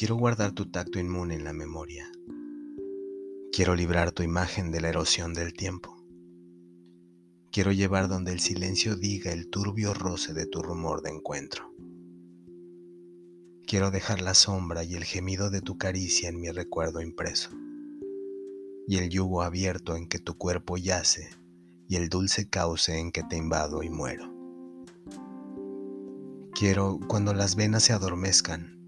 Quiero guardar tu tacto inmune en la memoria. Quiero librar tu imagen de la erosión del tiempo. Quiero llevar donde el silencio diga el turbio roce de tu rumor de encuentro. Quiero dejar la sombra y el gemido de tu caricia en mi recuerdo impreso, y el yugo abierto en que tu cuerpo yace, y el dulce cauce en que te invado y muero. Quiero, cuando las venas se adormezcan,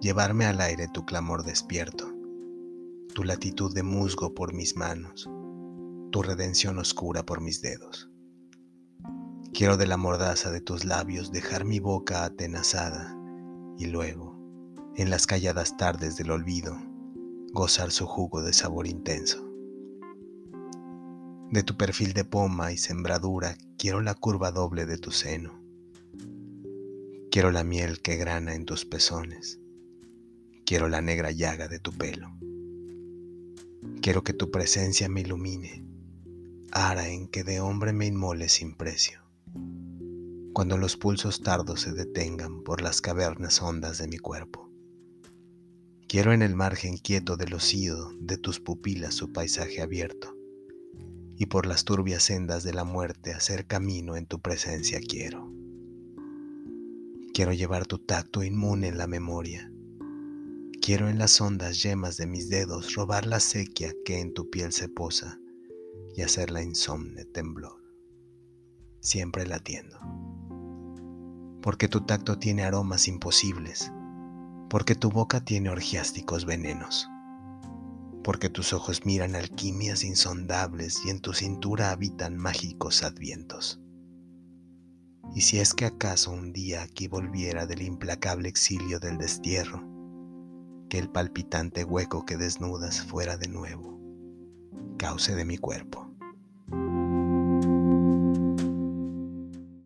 llevarme al aire tu clamor despierto, tu latitud de musgo por mis manos, tu redención oscura por mis dedos. Quiero de la mordaza de tus labios dejar mi boca atenazada y luego, en las calladas tardes del olvido, gozar su jugo de sabor intenso. De tu perfil de poma y sembradura quiero la curva doble de tu seno. Quiero la miel que grana en tus pezones Quiero la negra llaga de tu pelo. Quiero que tu presencia me ilumine, ara en que de hombre me inmole sin precio. Cuando los pulsos tardos se detengan por las cavernas hondas de mi cuerpo. Quiero en el margen quieto del ocido de tus pupilas su paisaje abierto, y por las turbias sendas de la muerte hacer camino en tu presencia quiero. Quiero llevar tu tacto inmune en la memoria, Quiero en las hondas yemas de mis dedos robar la sequía que en tu piel se posa y hacerla insomne temblor, siempre latiendo. Porque tu tacto tiene aromas imposibles, porque tu boca tiene orgiásticos venenos, porque tus ojos miran alquimias insondables y en tu cintura habitan mágicos advientos. Y si es que acaso un día aquí volviera del implacable exilio del destierro, que el palpitante hueco que desnudas fuera de nuevo, cauce de mi cuerpo.